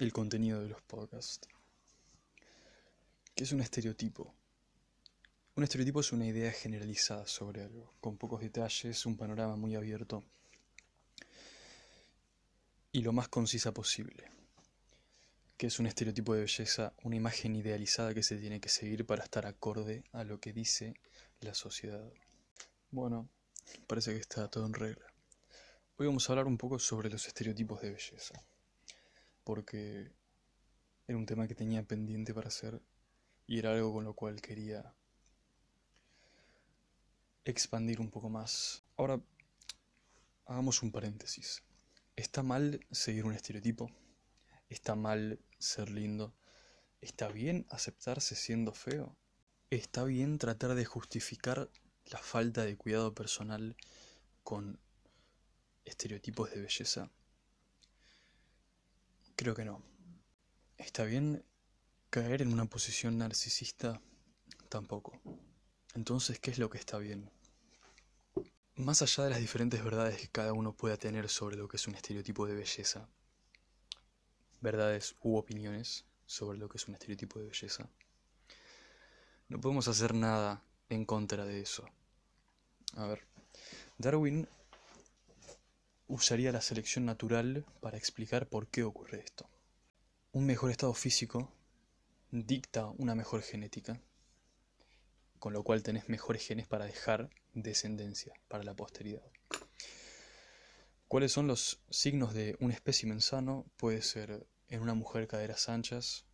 el contenido de los podcasts. ¿Qué es un estereotipo? Un estereotipo es una idea generalizada sobre algo, con pocos detalles, un panorama muy abierto y lo más concisa posible. ¿Qué es un estereotipo de belleza? Una imagen idealizada que se tiene que seguir para estar acorde a lo que dice la sociedad. Bueno, parece que está todo en regla. Hoy vamos a hablar un poco sobre los estereotipos de belleza, porque era un tema que tenía pendiente para hacer y era algo con lo cual quería expandir un poco más. Ahora, hagamos un paréntesis. ¿Está mal seguir un estereotipo? ¿Está mal ser lindo? ¿Está bien aceptarse siendo feo? ¿Está bien tratar de justificar la falta de cuidado personal con estereotipos de belleza? Creo que no. ¿Está bien caer en una posición narcisista? Tampoco. Entonces, ¿qué es lo que está bien? Más allá de las diferentes verdades que cada uno pueda tener sobre lo que es un estereotipo de belleza, verdades u opiniones sobre lo que es un estereotipo de belleza, no podemos hacer nada en contra de eso. A ver, Darwin usaría la selección natural para explicar por qué ocurre esto. Un mejor estado físico dicta una mejor genética, con lo cual tenés mejores genes para dejar descendencia para la posteridad. ¿Cuáles son los signos de un espécimen sano? Puede ser en una mujer caderas anchas,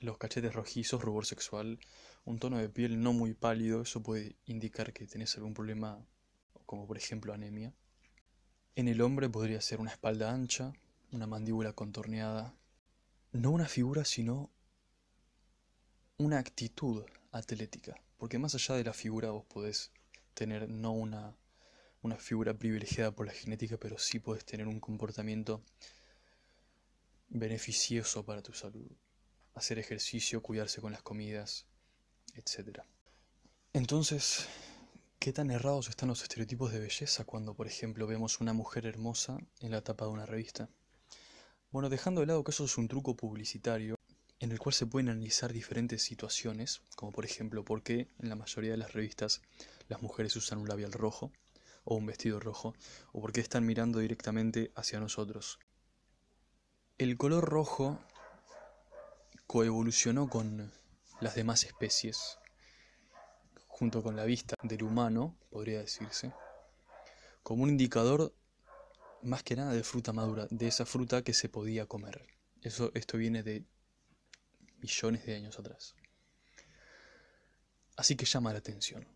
los cachetes rojizos, rubor sexual, un tono de piel no muy pálido, eso puede indicar que tenés algún problema, como por ejemplo anemia. En el hombre podría ser una espalda ancha, una mandíbula contorneada, no una figura, sino una actitud atlética, porque más allá de la figura vos podés tener no una, una figura privilegiada por la genética, pero sí podés tener un comportamiento beneficioso para tu salud. Hacer ejercicio, cuidarse con las comidas, etc. Entonces, ¿qué tan errados están los estereotipos de belleza cuando, por ejemplo, vemos una mujer hermosa en la tapa de una revista? Bueno, dejando de lado que eso es un truco publicitario en el cual se pueden analizar diferentes situaciones, como por ejemplo por qué en la mayoría de las revistas las mujeres usan un labial rojo o un vestido rojo, o por qué están mirando directamente hacia nosotros. El color rojo coevolucionó con las demás especies, junto con la vista del humano, podría decirse, como un indicador más que nada de fruta madura, de esa fruta que se podía comer. Eso, esto viene de millones de años atrás. Así que llama la atención.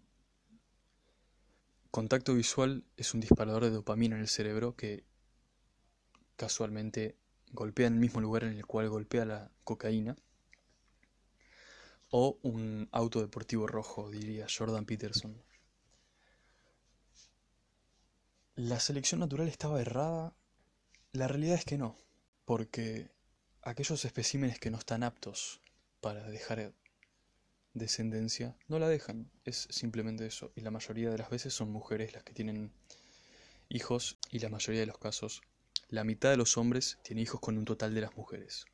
Contacto visual es un disparador de dopamina en el cerebro que casualmente golpea en el mismo lugar en el cual golpea la cocaína. O un auto deportivo rojo, diría Jordan Peterson. ¿La selección natural estaba errada? La realidad es que no, porque aquellos especímenes que no están aptos para dejar descendencia no la dejan, es simplemente eso. Y la mayoría de las veces son mujeres las que tienen hijos y la mayoría de los casos la mitad de los hombres tiene hijos con un total de las mujeres.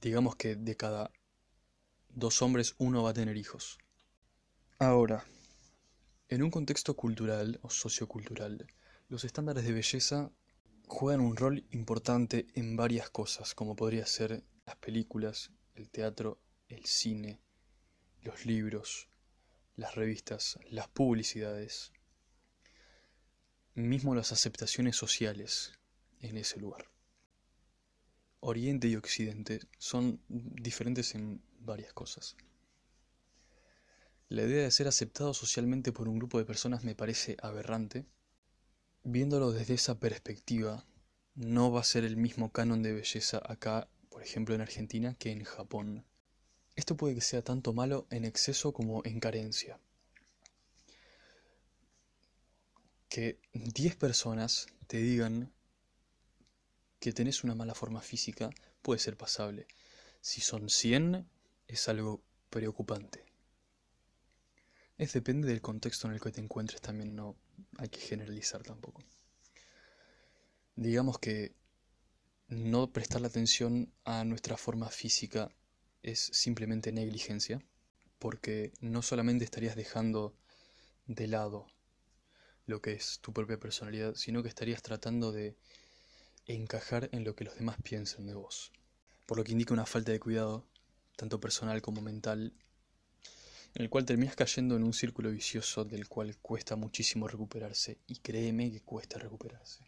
Digamos que de cada dos hombres uno va a tener hijos. Ahora, en un contexto cultural o sociocultural, los estándares de belleza juegan un rol importante en varias cosas, como podría ser las películas, el teatro, el cine, los libros, las revistas, las publicidades, mismo las aceptaciones sociales en ese lugar. Oriente y Occidente son diferentes en varias cosas. La idea de ser aceptado socialmente por un grupo de personas me parece aberrante Viéndolo desde esa perspectiva, no va a ser el mismo canon de belleza acá, por ejemplo en Argentina, que en Japón. Esto puede que sea tanto malo en exceso como en carencia. Que 10 personas te digan que tenés una mala forma física puede ser pasable. Si son 100 es algo preocupante. Es depende del contexto en el que te encuentres también, no hay que generalizar tampoco. Digamos que no prestar la atención a nuestra forma física es simplemente negligencia, porque no solamente estarías dejando de lado lo que es tu propia personalidad, sino que estarías tratando de encajar en lo que los demás piensan de vos. Por lo que indica una falta de cuidado, tanto personal como mental, en el cual terminas cayendo en un círculo vicioso del cual cuesta muchísimo recuperarse, y créeme que cuesta recuperarse.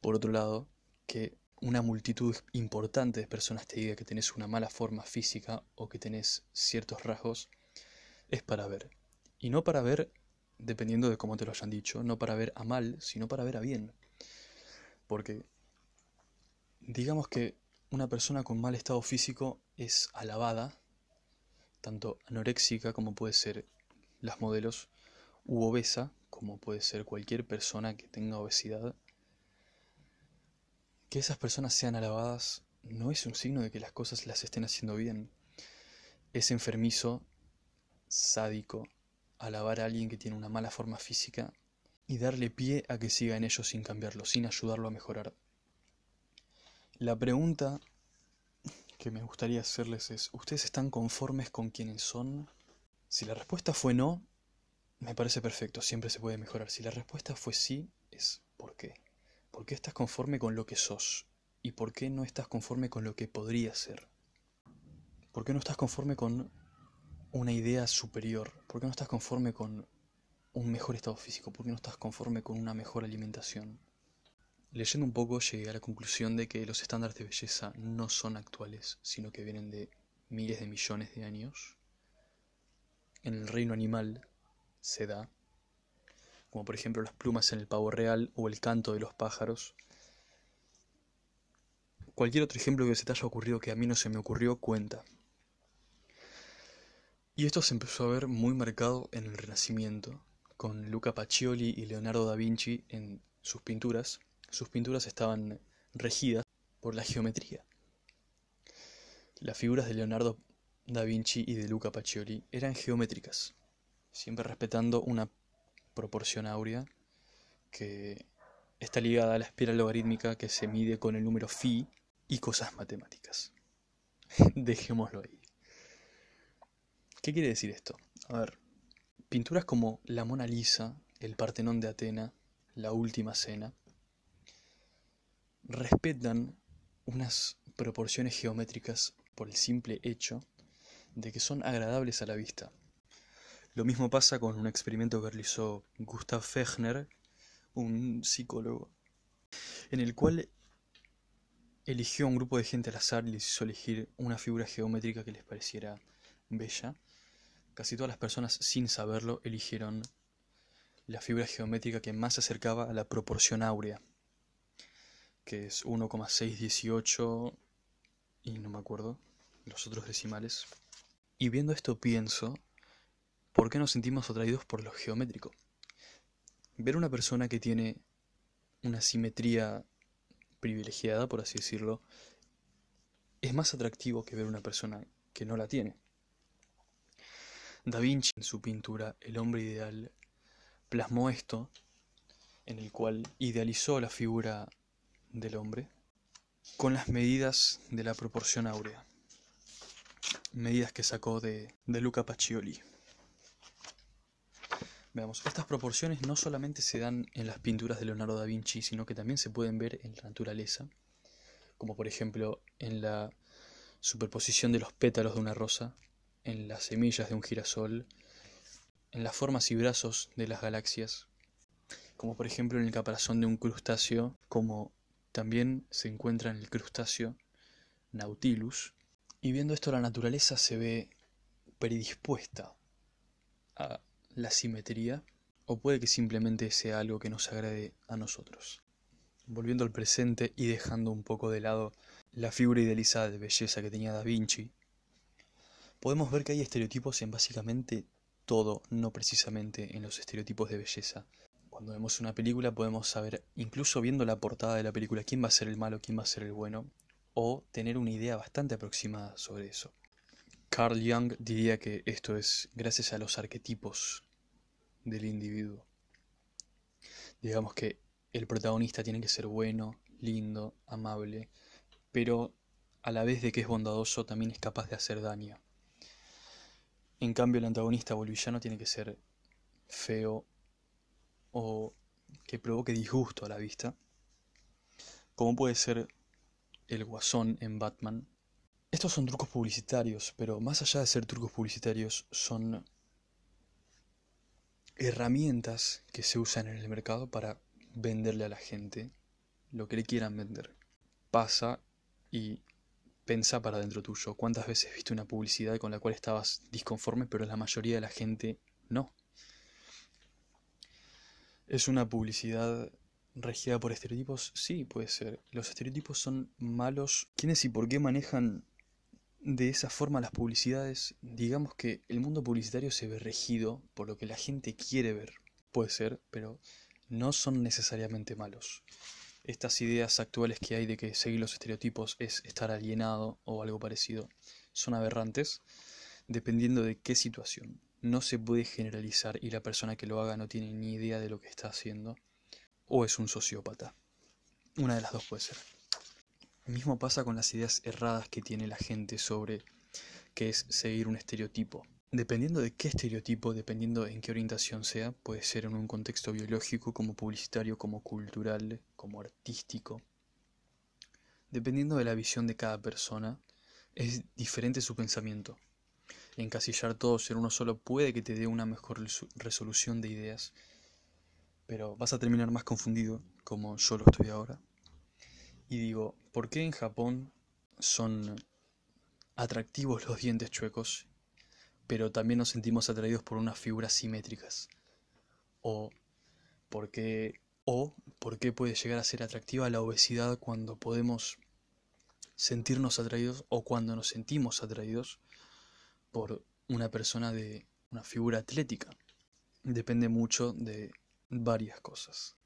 Por otro lado, que una multitud importante de personas te diga que tenés una mala forma física o que tenés ciertos rasgos, es para ver. Y no para ver, dependiendo de cómo te lo hayan dicho, no para ver a mal, sino para ver a bien. Porque digamos que una persona con mal estado físico es alabada, tanto anoréxica como puede ser las modelos, u obesa, como puede ser cualquier persona que tenga obesidad, que esas personas sean alabadas no es un signo de que las cosas las estén haciendo bien. Es enfermizo, sádico, alabar a alguien que tiene una mala forma física y darle pie a que siga en ello sin cambiarlo, sin ayudarlo a mejorar. La pregunta que me gustaría hacerles es, ¿ustedes están conformes con quienes son? Si la respuesta fue no, me parece perfecto, siempre se puede mejorar. Si la respuesta fue sí, es ¿por qué? ¿Por qué estás conforme con lo que sos? ¿Y por qué no estás conforme con lo que podría ser? ¿Por qué no estás conforme con una idea superior? ¿Por qué no estás conforme con un mejor estado físico? ¿Por qué no estás conforme con una mejor alimentación? Leyendo un poco llegué a la conclusión de que los estándares de belleza no son actuales, sino que vienen de miles de millones de años. En el reino animal se da como por ejemplo las plumas en el pavo real o el canto de los pájaros. Cualquier otro ejemplo que se te haya ocurrido que a mí no se me ocurrió cuenta. Y esto se empezó a ver muy marcado en el Renacimiento, con Luca Pacioli y Leonardo da Vinci en sus pinturas. Sus pinturas estaban regidas por la geometría. Las figuras de Leonardo da Vinci y de Luca Pacioli eran geométricas, siempre respetando una proporción áurea que está ligada a la espiral logarítmica que se mide con el número phi y cosas matemáticas. Dejémoslo ahí. ¿Qué quiere decir esto? A ver, pinturas como la Mona Lisa, el Partenón de Atena, la Última Cena, respetan unas proporciones geométricas por el simple hecho de que son agradables a la vista. Lo mismo pasa con un experimento que realizó Gustav Fechner, un psicólogo, en el cual eligió a un grupo de gente al azar y les hizo elegir una figura geométrica que les pareciera bella. Casi todas las personas, sin saberlo, eligieron la figura geométrica que más se acercaba a la proporción áurea, que es 1,618 y no me acuerdo los otros decimales. Y viendo esto pienso ¿Por qué nos sentimos atraídos por lo geométrico? Ver una persona que tiene una simetría privilegiada, por así decirlo, es más atractivo que ver una persona que no la tiene. Da Vinci en su pintura El hombre ideal plasmó esto, en el cual idealizó la figura del hombre con las medidas de la proporción áurea, medidas que sacó de, de Luca Pacioli. Veamos, estas proporciones no solamente se dan en las pinturas de Leonardo da Vinci, sino que también se pueden ver en la naturaleza, como por ejemplo en la superposición de los pétalos de una rosa, en las semillas de un girasol, en las formas y brazos de las galaxias, como por ejemplo en el caparazón de un crustáceo, como también se encuentra en el crustáceo Nautilus. Y viendo esto la naturaleza se ve predispuesta a la simetría o puede que simplemente sea algo que nos agrade a nosotros. Volviendo al presente y dejando un poco de lado la figura idealizada de belleza que tenía Da Vinci, podemos ver que hay estereotipos en básicamente todo, no precisamente en los estereotipos de belleza. Cuando vemos una película podemos saber, incluso viendo la portada de la película, quién va a ser el malo, quién va a ser el bueno, o tener una idea bastante aproximada sobre eso. Carl Jung diría que esto es gracias a los arquetipos del individuo. Digamos que el protagonista tiene que ser bueno, lindo, amable, pero a la vez de que es bondadoso también es capaz de hacer daño. En cambio el antagonista o el villano tiene que ser feo o que provoque disgusto a la vista, como puede ser el guasón en Batman. Estos son trucos publicitarios, pero más allá de ser trucos publicitarios, son herramientas que se usan en el mercado para venderle a la gente lo que le quieran vender. Pasa y pensa para dentro tuyo. ¿Cuántas veces viste una publicidad con la cual estabas disconforme, pero la mayoría de la gente no? ¿Es una publicidad regida por estereotipos? Sí, puede ser. Los estereotipos son malos. ¿Quiénes y por qué manejan de esa forma las publicidades? Digamos que el mundo publicitario se ve regido por lo que la gente quiere ver. Puede ser, pero no son necesariamente malos. Estas ideas actuales que hay de que seguir los estereotipos es estar alienado o algo parecido son aberrantes dependiendo de qué situación no se puede generalizar y la persona que lo haga no tiene ni idea de lo que está haciendo o es un sociópata. Una de las dos puede ser. Mismo pasa con las ideas erradas que tiene la gente sobre qué es seguir un estereotipo. Dependiendo de qué estereotipo, dependiendo en qué orientación sea, puede ser en un contexto biológico, como publicitario, como cultural, como artístico. Dependiendo de la visión de cada persona, es diferente su pensamiento encasillar todos en uno solo puede que te dé una mejor resolución de ideas, pero vas a terminar más confundido, como yo lo estoy ahora. Y digo, ¿por qué en Japón son atractivos los dientes chuecos, pero también nos sentimos atraídos por unas figuras simétricas? ¿O por qué, o por qué puede llegar a ser atractiva la obesidad cuando podemos sentirnos atraídos o cuando nos sentimos atraídos por una persona de una figura atlética. Depende mucho de varias cosas.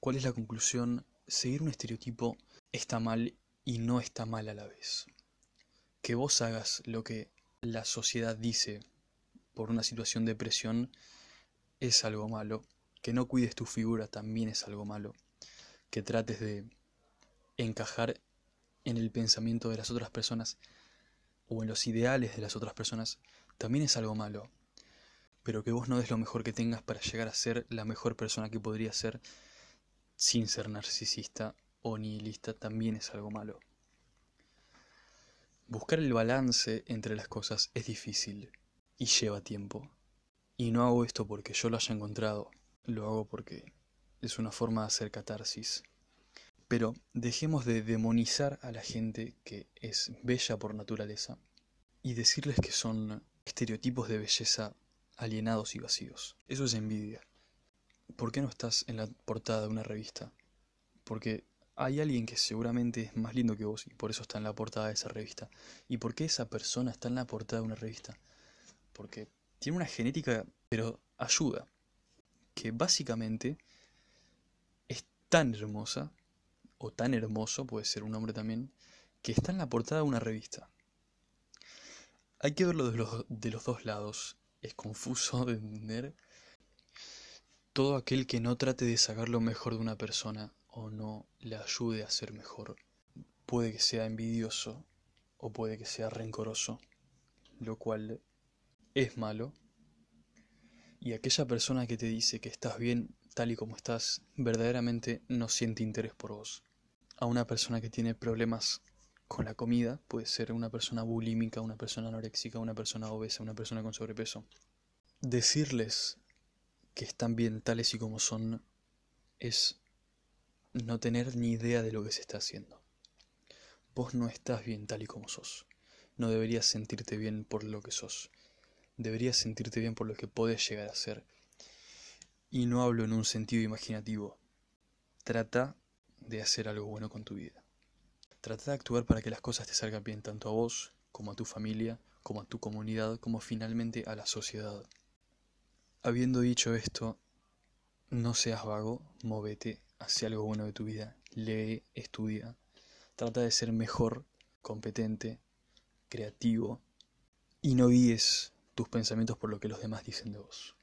¿Cuál es la conclusión? Seguir un estereotipo está mal y no está mal a la vez. Que vos hagas lo que la sociedad dice por una situación de presión es algo malo. Que no cuides tu figura también es algo malo. Que trates de encajar en el pensamiento de las otras personas o en los ideales de las otras personas también es algo malo. Pero que vos no des lo mejor que tengas para llegar a ser la mejor persona que podría ser sin ser narcisista o nihilista también es algo malo. Buscar el balance entre las cosas es difícil y lleva tiempo. Y no hago esto porque yo lo haya encontrado, lo hago porque es una forma de hacer catarsis. Pero dejemos de demonizar a la gente que es bella por naturaleza y decirles que son estereotipos de belleza alienados y vacíos. Eso es envidia. ¿Por qué no estás en la portada de una revista? Porque hay alguien que seguramente es más lindo que vos y por eso está en la portada de esa revista. ¿Y por qué esa persona está en la portada de una revista? Porque tiene una genética, pero ayuda. Que básicamente es tan hermosa o tan hermoso, puede ser un hombre también, que está en la portada de una revista. Hay que verlo de los, dos lados. Es confuso de entender. Todo aquel que no trate de sacar lo mejor de una persona o no le ayude a ser mejor, puede que sea envidioso o puede que sea rencoroso, lo cual es malo. Y aquella persona que te dice que estás bien tal y como estás, verdaderamente no siente interés por vos. A una persona que tiene problemas con la comida, puede ser una persona bulímica, una persona anoréxica, una persona obesa, una persona con sobrepeso. Decirles que están bien tales y como son es no tener ni idea de lo que se está haciendo. Vos no estás bien tal y como sos. No deberías sentirte bien por lo que sos. Deberías sentirte bien por lo que podés llegar a ser y no hablo en un sentido imaginativo. Trata de hacer algo bueno con tu vida. Trata de actuar para que las cosas te salgan bien tanto a vos, como a tu familia, como a tu comunidad, como finalmente a la sociedad. Habiendo dicho esto, no seas vago, móvete hacia algo bueno de tu vida, lee, estudia, trata de ser mejor, competente, creativo y no guíes tus pensamientos por lo que los demás dicen de vos.